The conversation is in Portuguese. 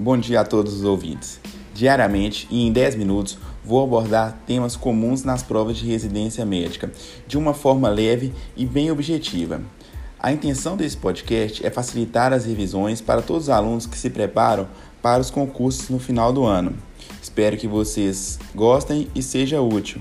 Bom dia a todos os ouvintes. Diariamente e em 10 minutos vou abordar temas comuns nas provas de residência médica, de uma forma leve e bem objetiva. A intenção desse podcast é facilitar as revisões para todos os alunos que se preparam para os concursos no final do ano. Espero que vocês gostem e seja útil.